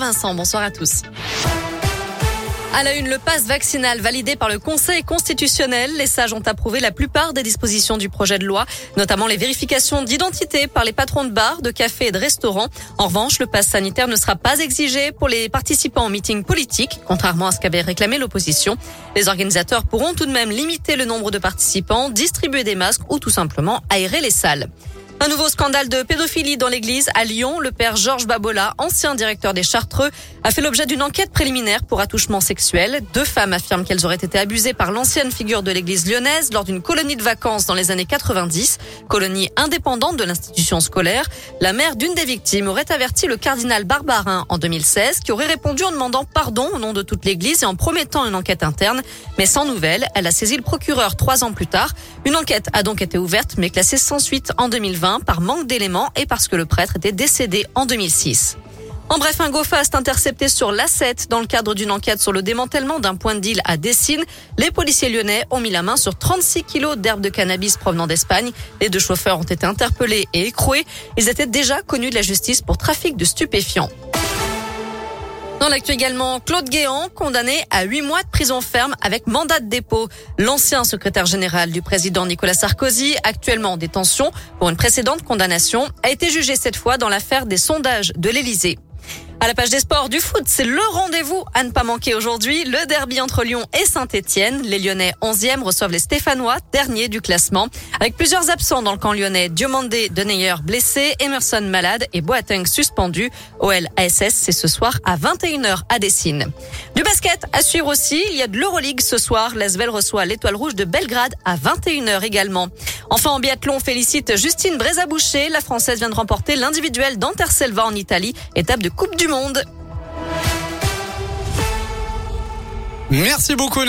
Vincent, bonsoir à tous. À la une, le passe vaccinal validé par le Conseil constitutionnel. Les sages ont approuvé la plupart des dispositions du projet de loi, notamment les vérifications d'identité par les patrons de bars, de cafés et de restaurants. En revanche, le passe sanitaire ne sera pas exigé pour les participants au meeting politique, contrairement à ce qu'avait réclamé l'opposition. Les organisateurs pourront tout de même limiter le nombre de participants, distribuer des masques ou tout simplement aérer les salles. Un nouveau scandale de pédophilie dans l'église à Lyon. Le père Georges Babola, ancien directeur des Chartreux, a fait l'objet d'une enquête préliminaire pour attouchement sexuel. Deux femmes affirment qu'elles auraient été abusées par l'ancienne figure de l'église lyonnaise lors d'une colonie de vacances dans les années 90, colonie indépendante de l'institution scolaire. La mère d'une des victimes aurait averti le cardinal Barbarin en 2016, qui aurait répondu en demandant pardon au nom de toute l'église et en promettant une enquête interne. Mais sans nouvelles, elle a saisi le procureur trois ans plus tard. Une enquête a donc été ouverte, mais classée sans suite en 2020 par manque d'éléments et parce que le prêtre était décédé en 2006. En bref, un go-fast intercepté sur l'A7 dans le cadre d'une enquête sur le démantèlement d'un point de deal à Dessine. Les policiers lyonnais ont mis la main sur 36 kilos d'herbe de cannabis provenant d'Espagne. Les deux chauffeurs ont été interpellés et écroués. Ils étaient déjà connus de la justice pour trafic de stupéfiants. Dans l'actu également, Claude Guéant, condamné à huit mois de prison ferme avec mandat de dépôt. L'ancien secrétaire général du président Nicolas Sarkozy, actuellement en détention pour une précédente condamnation, a été jugé cette fois dans l'affaire des sondages de l'Élysée. À la page des sports du foot, c'est le rendez-vous à ne pas manquer aujourd'hui. Le derby entre Lyon et Saint-Etienne. Les Lyonnais 11e reçoivent les Stéphanois, derniers du classement. Avec plusieurs absents dans le camp lyonnais. Diomandé, Deneyer blessé, Emerson malade et Boateng suspendu. OL ASS, c'est ce soir à 21h à Dessine. Du basket à suivre aussi. Il y a de l'Euroleague ce soir. L'Asvel reçoit l'étoile rouge de Belgrade à 21h également. Enfin, en biathlon, on félicite Justine Brézaboucher. La Française vient de remporter l'individuel d'Anterselva en Italie, étape de Coupe Merci beaucoup.